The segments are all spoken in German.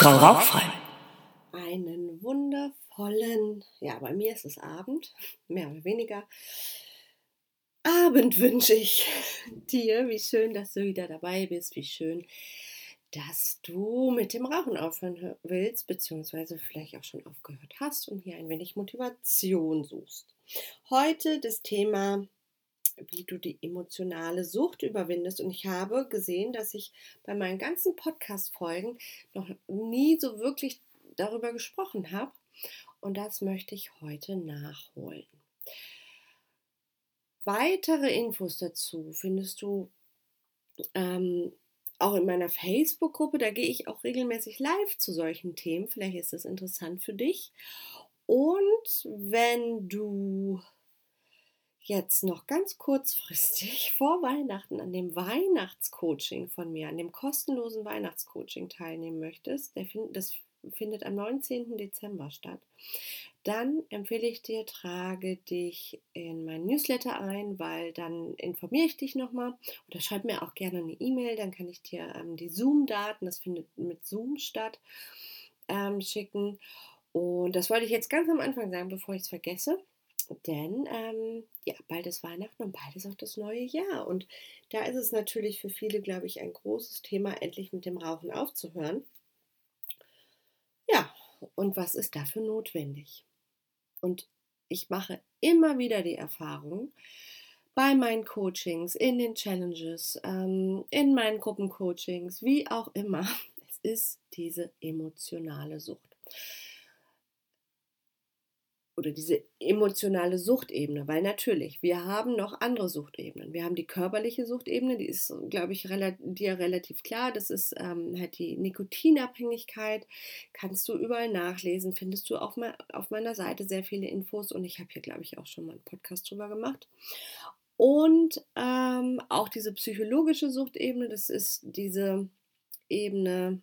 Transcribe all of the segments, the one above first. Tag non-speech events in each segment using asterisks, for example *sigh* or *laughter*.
Frau Rauchfrei. Einen wundervollen, ja, bei mir ist es Abend, mehr oder weniger. Abend wünsche ich dir. Wie schön, dass du wieder dabei bist. Wie schön, dass du mit dem Rauchen aufhören willst, beziehungsweise vielleicht auch schon aufgehört hast und hier ein wenig Motivation suchst. Heute das Thema wie du die emotionale Sucht überwindest. Und ich habe gesehen, dass ich bei meinen ganzen Podcast-Folgen noch nie so wirklich darüber gesprochen habe. Und das möchte ich heute nachholen. Weitere Infos dazu findest du ähm, auch in meiner Facebook-Gruppe. Da gehe ich auch regelmäßig live zu solchen Themen. Vielleicht ist das interessant für dich. Und wenn du jetzt noch ganz kurzfristig *laughs* vor Weihnachten an dem Weihnachtscoaching von mir, an dem kostenlosen Weihnachtscoaching teilnehmen möchtest, das findet am 19. Dezember statt, dann empfehle ich dir, trage dich in mein Newsletter ein, weil dann informiere ich dich nochmal oder schreib mir auch gerne eine E-Mail, dann kann ich dir ähm, die Zoom-Daten, das findet mit Zoom statt, ähm, schicken. Und das wollte ich jetzt ganz am Anfang sagen, bevor ich es vergesse. Denn ähm, ja, bald ist Weihnachten und bald ist auch das neue Jahr. Und da ist es natürlich für viele, glaube ich, ein großes Thema, endlich mit dem Rauchen aufzuhören. Ja, und was ist dafür notwendig? Und ich mache immer wieder die Erfahrung, bei meinen Coachings, in den Challenges, ähm, in meinen Gruppencoachings, wie auch immer, *laughs* es ist diese emotionale Sucht oder diese emotionale Suchtebene, weil natürlich, wir haben noch andere Suchtebenen. Wir haben die körperliche Suchtebene, die ist, glaube ich, dir relativ klar. Das ist ähm, halt die Nikotinabhängigkeit. Kannst du überall nachlesen, findest du auch mal auf meiner Seite sehr viele Infos und ich habe hier, glaube ich, auch schon mal einen Podcast drüber gemacht. Und ähm, auch diese psychologische Suchtebene, das ist diese Ebene,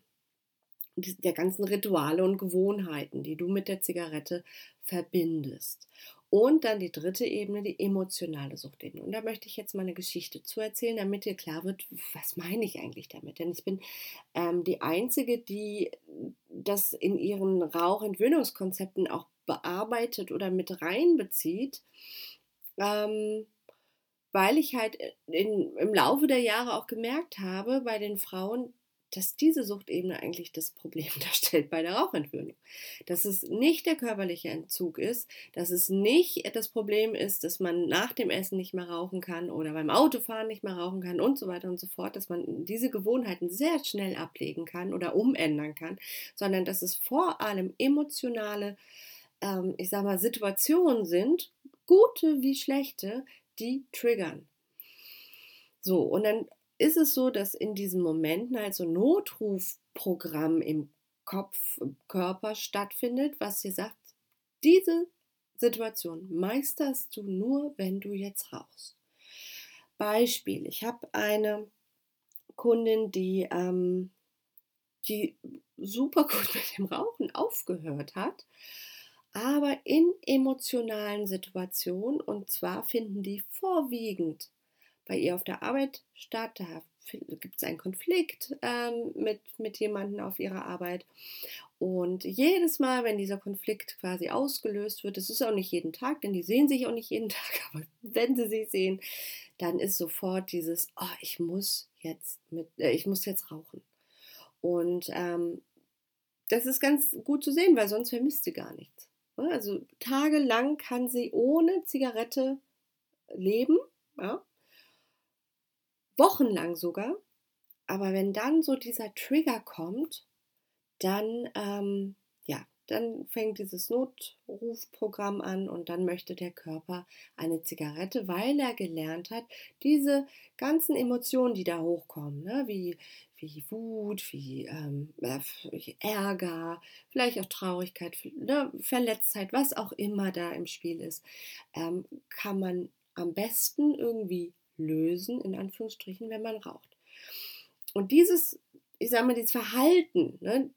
der ganzen Rituale und Gewohnheiten, die du mit der Zigarette verbindest. Und dann die dritte Ebene, die emotionale Suchtebene. Und da möchte ich jetzt mal eine Geschichte zu erzählen, damit dir klar wird, was meine ich eigentlich damit. Denn ich bin ähm, die Einzige, die das in ihren Rauchentwöhnungskonzepten auch bearbeitet oder mit reinbezieht, ähm, weil ich halt in, im Laufe der Jahre auch gemerkt habe bei den Frauen, dass diese Suchtebene eigentlich das Problem *laughs* darstellt bei der Rauchentwöhnung. Dass es nicht der körperliche Entzug ist, dass es nicht das Problem ist, dass man nach dem Essen nicht mehr rauchen kann oder beim Autofahren nicht mehr rauchen kann und so weiter und so fort, dass man diese Gewohnheiten sehr schnell ablegen kann oder umändern kann, sondern dass es vor allem emotionale, ähm, ich sag mal, Situationen sind, gute wie schlechte, die triggern. So, und dann ist es so, dass in diesen Momenten halt so ein Notrufprogramm im Kopf, im Körper stattfindet, was dir sagt, diese Situation meisterst du nur, wenn du jetzt rauchst. Beispiel, ich habe eine Kundin, die, ähm, die super gut *laughs* mit dem Rauchen aufgehört hat, aber in emotionalen Situationen, und zwar finden die vorwiegend bei ihr auf der Arbeit statt. Da gibt es einen Konflikt ähm, mit, mit jemandem auf ihrer Arbeit. Und jedes Mal, wenn dieser Konflikt quasi ausgelöst wird, das ist auch nicht jeden Tag, denn die sehen sich auch nicht jeden *laughs* Tag, aber wenn sie sich sehen, dann ist sofort dieses, oh, ich muss jetzt mit, äh, ich muss jetzt rauchen. Und ähm, das ist ganz gut zu sehen, weil sonst vermisst sie gar nichts. Ne? Also tagelang kann sie ohne Zigarette leben. Ja? Wochenlang sogar. Aber wenn dann so dieser Trigger kommt, dann, ähm, ja, dann fängt dieses Notrufprogramm an und dann möchte der Körper eine Zigarette, weil er gelernt hat, diese ganzen Emotionen, die da hochkommen, ne, wie, wie Wut, wie ähm, äh, Ärger, vielleicht auch Traurigkeit, ne, Verletztheit, was auch immer da im Spiel ist, ähm, kann man am besten irgendwie lösen, in Anführungsstrichen, wenn man raucht. Und dieses, ich sage mal, dieses Verhalten, ne,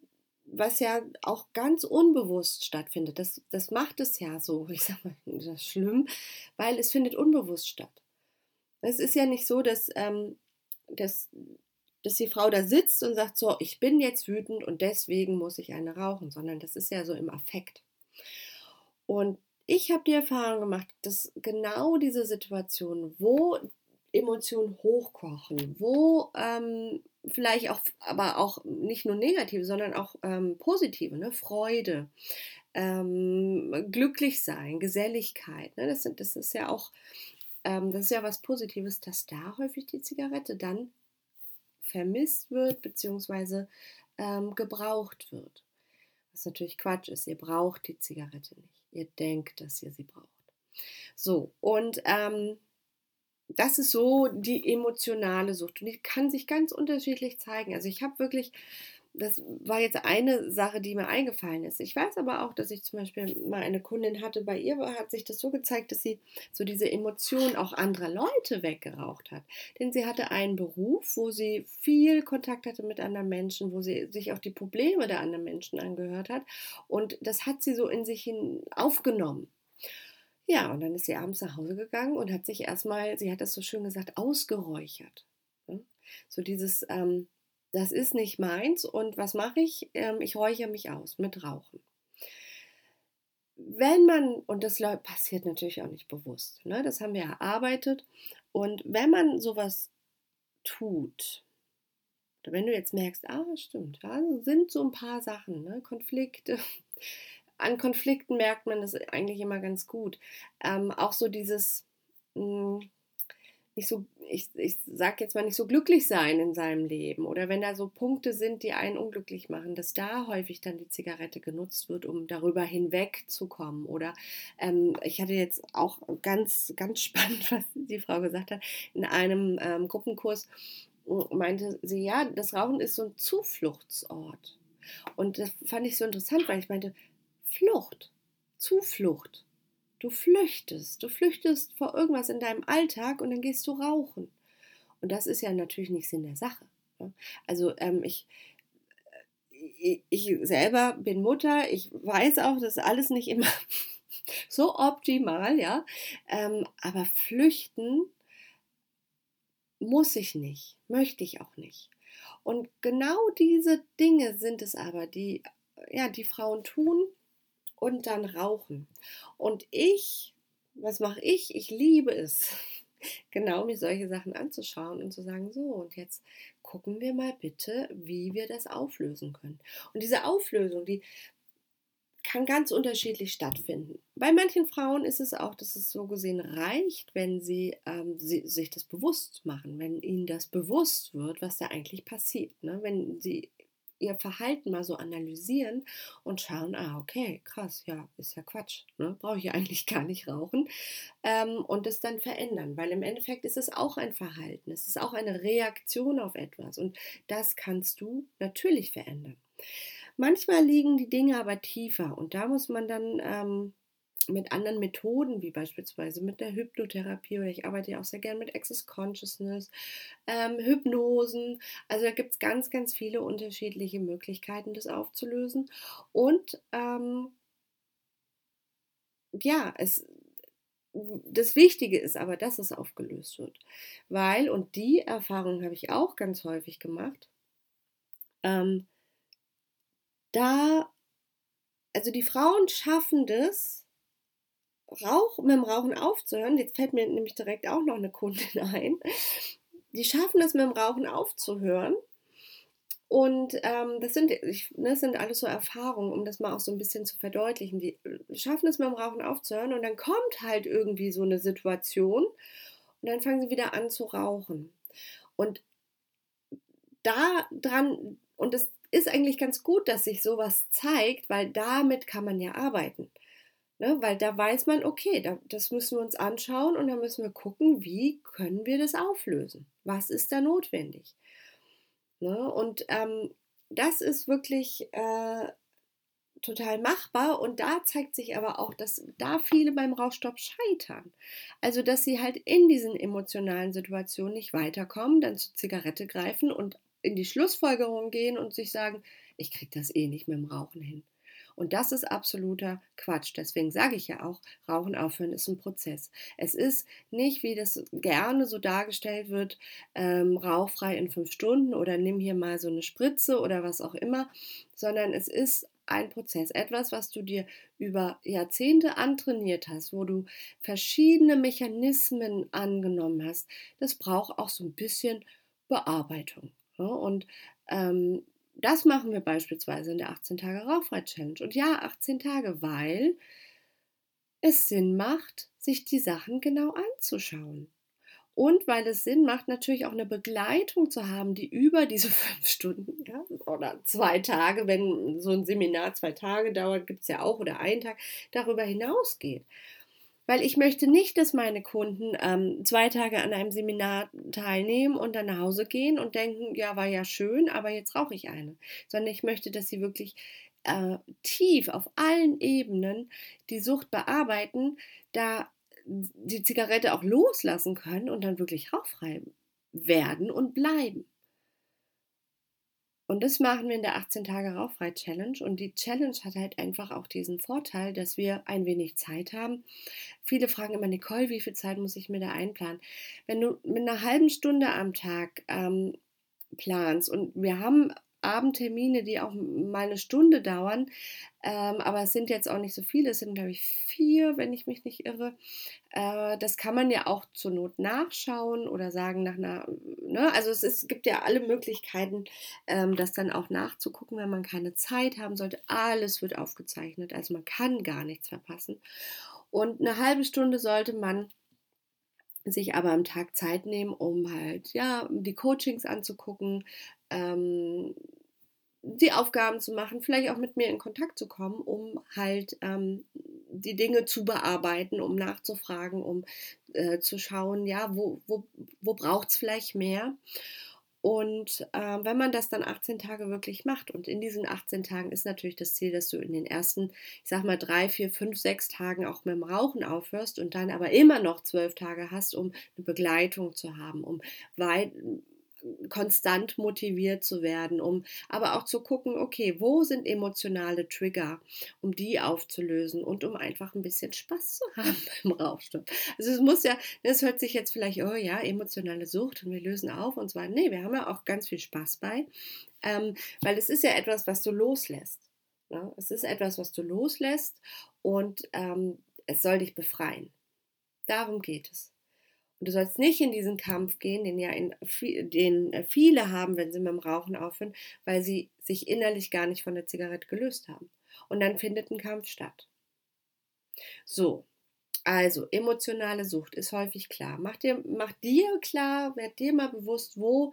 was ja auch ganz unbewusst stattfindet, das, das macht es ja so, *laughs* ich sage mal, das schlimm, weil es findet unbewusst statt. Es ist ja nicht so, dass, ähm, dass dass die Frau da sitzt und sagt, so, ich bin jetzt wütend und deswegen muss ich eine rauchen, sondern das ist ja so im Affekt. Und ich habe die Erfahrung gemacht, dass genau diese Situation, wo Emotionen hochkochen, wo ähm, vielleicht auch, aber auch nicht nur negative, sondern auch ähm, positive, ne? Freude, ähm, glücklich sein, Geselligkeit, ne? das, das ist ja auch, ähm, das ist ja was Positives, dass da häufig die Zigarette dann vermisst wird, beziehungsweise ähm, gebraucht wird. Was natürlich Quatsch ist, ihr braucht die Zigarette nicht. Ihr denkt, dass ihr sie braucht. So, und ähm, das ist so die emotionale Sucht und die kann sich ganz unterschiedlich zeigen. Also ich habe wirklich, das war jetzt eine Sache, die mir eingefallen ist. Ich weiß aber auch, dass ich zum Beispiel mal eine Kundin hatte, bei ihr hat sich das so gezeigt, dass sie so diese Emotionen auch anderer Leute weggeraucht hat. Denn sie hatte einen Beruf, wo sie viel Kontakt hatte mit anderen Menschen, wo sie sich auch die Probleme der anderen Menschen angehört hat. Und das hat sie so in sich hin aufgenommen. Ja, und dann ist sie abends nach Hause gegangen und hat sich erstmal, sie hat das so schön gesagt, ausgeräuchert. Ne? So dieses, ähm, das ist nicht meins und was mache ich? Ähm, ich räuchere mich aus mit Rauchen. Wenn man, und das passiert natürlich auch nicht bewusst, ne? das haben wir erarbeitet, und wenn man sowas tut, wenn du jetzt merkst, ah, stimmt, ja, sind so ein paar Sachen, ne? Konflikte, an Konflikten merkt man das eigentlich immer ganz gut. Ähm, auch so dieses, mh, hm, nicht so, ich, ich sag jetzt mal nicht so glücklich sein in seinem Leben oder wenn da so Punkte sind, die einen unglücklich machen, dass da häufig dann die Zigarette genutzt wird, um darüber hinwegzukommen. Oder ähm, ich hatte jetzt auch ganz, ganz *laughs* spannend, was die Frau gesagt hat, in einem ähm, Gruppenkurs hm, meinte sie, ja, das Rauchen ist so ein Zufluchtsort. Und das fand ich so interessant, weil ich meinte, Flucht, Zuflucht. Du flüchtest, du flüchtest vor irgendwas in deinem Alltag und dann gehst du rauchen. Und das ist ja natürlich nicht Sinn der Sache. Ne? Also ähm, ich, äh, ich selber bin Mutter, ich weiß auch, das ist alles nicht immer *laughs* so optimal, ja. Ähm, aber flüchten muss ich nicht, möchte ich auch nicht. Und genau diese Dinge sind es aber, die ja, die Frauen tun, und dann rauchen. Und ich, was mache ich? Ich liebe es, *laughs* genau mir solche Sachen anzuschauen und zu sagen, so, und jetzt gucken wir mal bitte, wie wir das auflösen können. Und diese Auflösung, die kann ganz unterschiedlich stattfinden. Bei manchen Frauen ist es auch, dass es so gesehen reicht, wenn sie, ähm, sie sich das bewusst machen, wenn ihnen das bewusst wird, was da eigentlich passiert. Ne? Wenn sie ihr Verhalten mal so analysieren und schauen, ah, okay, krass, ja, ist ja Quatsch, ne? brauche ich *laughs* eigentlich gar nicht rauchen ähm, und es dann verändern, weil im Endeffekt ist es auch ein Verhalten, es ist auch eine Reaktion auf etwas und das kannst du natürlich verändern. Manchmal liegen die Dinge aber tiefer und da muss man dann ähm, mit anderen Methoden, wie beispielsweise mit der Hypnotherapie oder ich arbeite ja auch sehr gerne mit Access Consciousness, ähm, Hypnosen. Also da gibt es ganz, ganz viele unterschiedliche Möglichkeiten, das aufzulösen. Und ähm, ja, es, das Wichtige ist aber, dass es aufgelöst wird. Weil, und die Erfahrung habe ich auch ganz häufig gemacht, ähm, da, also die Frauen schaffen das, Rauch, mit dem Rauchen aufzuhören, jetzt fällt mir nämlich direkt auch noch eine Kundin *laughs* ein, die schaffen es mit dem Rauchen aufzuhören. Und ähm, das, sind, ich, ne, das sind alles so Erfahrungen, um das mal auch so ein bisschen zu verdeutlichen. Die schaffen es mit dem Rauchen aufzuhören und dann kommt halt irgendwie so eine Situation und dann fangen sie wieder an zu rauchen. Und da dran, und es ist eigentlich ganz gut, dass sich sowas zeigt, weil damit kann man ja arbeiten. Ne, weil da weiß man, okay, da, das müssen wir uns anschauen und dann müssen wir gucken, wie können wir das auflösen? Was ist da notwendig? Ne, und ähm, das ist wirklich äh, total machbar und da zeigt sich aber auch, dass da viele beim Rauchstopp scheitern. Also, dass sie halt in diesen emotionalen Situationen nicht weiterkommen, dann zur Zigarette greifen und in die Schlussfolgerung gehen und sich sagen, ich kriege das eh nicht mit dem Rauchen hin. Und das ist absoluter Quatsch. Deswegen sage ich ja auch, Rauchen aufhören ist ein Prozess. Es ist nicht, wie das gerne so dargestellt wird, ähm, rauchfrei in fünf Stunden oder nimm hier mal so eine Spritze oder was auch immer, sondern es ist ein Prozess, etwas, was du dir über Jahrzehnte antrainiert hast, wo du verschiedene Mechanismen angenommen hast. Das braucht auch so ein bisschen Bearbeitung. Ja? Und ähm, das machen wir beispielsweise in der 18 Tage Rauchfrei Challenge. Und ja, 18 Tage, weil es Sinn macht, sich die Sachen genau anzuschauen. Und weil es Sinn macht, natürlich auch eine Begleitung zu haben, die über diese *laughs* fünf Stunden ja, oder zwei Tage, wenn so ein Seminar zwei Tage dauert, gibt es ja auch, oder einen Tag, darüber hinausgeht weil ich möchte nicht, dass meine Kunden ähm, zwei Tage an einem Seminar teilnehmen und dann nach Hause gehen und denken, ja, war ja schön, aber jetzt rauche ich eine, sondern ich möchte, dass sie wirklich äh, tief auf allen Ebenen die Sucht bearbeiten, da die Zigarette auch loslassen können und dann wirklich rauchfrei werden und bleiben. Und das machen wir in der 18 Tage Rauchfrei Challenge. Und die Challenge hat halt einfach auch diesen Vorteil, dass wir ein wenig Zeit haben. Viele fragen immer, Nicole, wie viel Zeit muss ich mir da einplanen? Wenn du mit einer halben Stunde am Tag ähm, planst und wir haben Abendtermine, die auch mal eine Stunde dauern. Ähm, aber es sind jetzt auch nicht so viele, es sind, glaube ich, vier, wenn ich mich nicht irre. Äh, das kann man ja auch zur Not nachschauen oder sagen nach einer, ne? Also es, ist, gibt ja alle Möglichkeiten, ähm, das dann auch nachzugucken, wenn man keine Zeit haben sollte. Alles wird aufgezeichnet, also man kann gar nichts verpassen. Und eine halbe Stunde sollte man sich aber am Tag Zeit nehmen, um halt ja die Coachings anzugucken, ähm, die Aufgaben zu machen, vielleicht auch mit mir in Kontakt zu kommen, um halt ähm, die Dinge zu bearbeiten, um nachzufragen, um äh, zu schauen, ja, wo, wo, wo braucht es vielleicht mehr. Und äh, wenn man das dann 18 Tage wirklich macht, und in diesen 18 Tagen ist natürlich das Ziel, dass du in den ersten, ich sag mal, drei, vier, fünf, sechs Tagen auch mit dem Rauchen aufhörst und dann aber immer noch zwölf Tage hast, um eine Begleitung zu haben, um weit, konstant motiviert zu werden, um aber auch zu gucken, okay, wo sind emotionale Trigger, um die aufzulösen und um einfach ein bisschen Spaß zu *laughs* haben beim Rauchstoff. Also es muss ja, das hört sich jetzt vielleicht, oh ja, emotionale Sucht und wir lösen auf und zwar, nee, wir haben ja auch ganz viel Spaß bei, ähm, weil es ist ja etwas, was du loslässt. Ne? Es ist etwas, was du loslässt und ähm, es soll dich befreien. Darum geht es. Du sollst nicht in diesen Kampf gehen, den ja in, den äh, viele haben, wenn sie mit dem Rauchen aufhören, weil sie sich innerlich gar nicht von der Zigarette gelöst haben. Und dann findet ein Kampf statt. So, also emotionale Sucht ist häufig klar. Mach dir, mach dir klar, werd dir mal bewusst, wo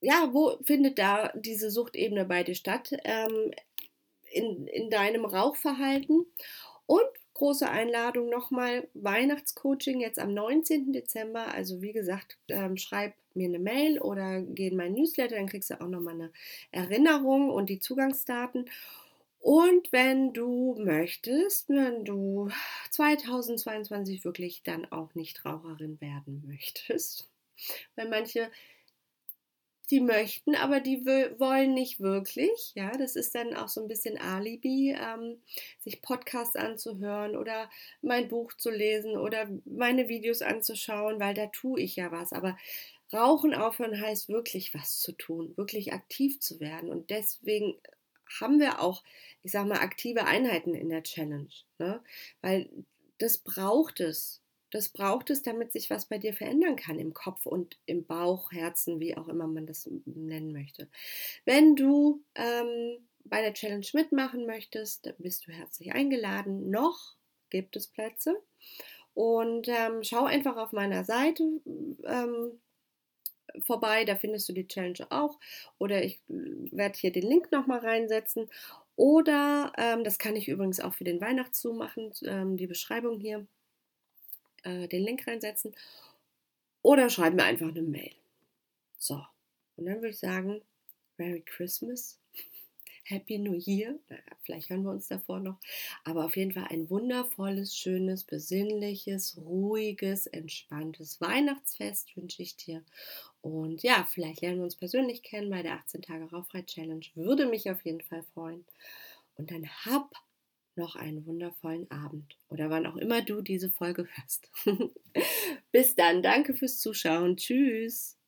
ja, wo findet da diese Suchtebene bei dir statt? Ähm, in, in deinem Rauchverhalten. Und große Einladung nochmal, Weihnachtscoaching jetzt am 19. Dezember. Also wie gesagt, ähm, schreib mir eine Mail oder geh in mein Newsletter, dann kriegst du auch nochmal eine Erinnerung und die Zugangsdaten. Und wenn du möchtest, wenn du 2022 wirklich dann auch nicht Raucherin werden möchtest, *laughs* weil manche die möchten, aber die wollen nicht wirklich. Ja, das ist dann auch so ein bisschen Alibi, ähm, sich Podcasts anzuhören oder mein Buch zu lesen oder meine Videos anzuschauen, weil da tue ich ja was. Aber Rauchen aufhören heißt wirklich was zu tun, wirklich aktiv zu werden. Und deswegen haben wir auch, ich sag mal, aktive Einheiten in der Challenge. Ne? Weil das braucht es. Das braucht es, damit sich was bei dir verändern kann im Kopf und im Bauch, Herzen, wie auch immer man das nennen möchte. Wenn du ähm, bei der Challenge mitmachen möchtest, dann bist du herzlich eingeladen. Noch gibt es Plätze. Und ähm, schau einfach auf meiner Seite ähm, vorbei, da findest du die Challenge auch. Oder ich werde hier den Link nochmal reinsetzen. Oder, ähm, das kann ich übrigens auch für den Weihnachtszoom machen, ähm, die Beschreibung hier äh, den Link reinsetzen oder schreib mir einfach eine Mail. So, und dann würde ich sagen, Merry Christmas, *laughs* Happy New Year. Naja, vielleicht hören wir uns davor noch. Aber auf jeden Fall ein wundervolles, schönes, besinnliches, ruhiges, entspanntes Weihnachtsfest wünsche ich dir. Und ja, vielleicht lernen wir uns persönlich kennen bei der 18 Tage Rauchfrei Challenge. Würde mich auf jeden Fall freuen. und dann hab noch einen wundervollen Abend oder wann auch immer du diese Folge hörst. *laughs* Bis dann, danke fürs Zuschauen. Tschüss.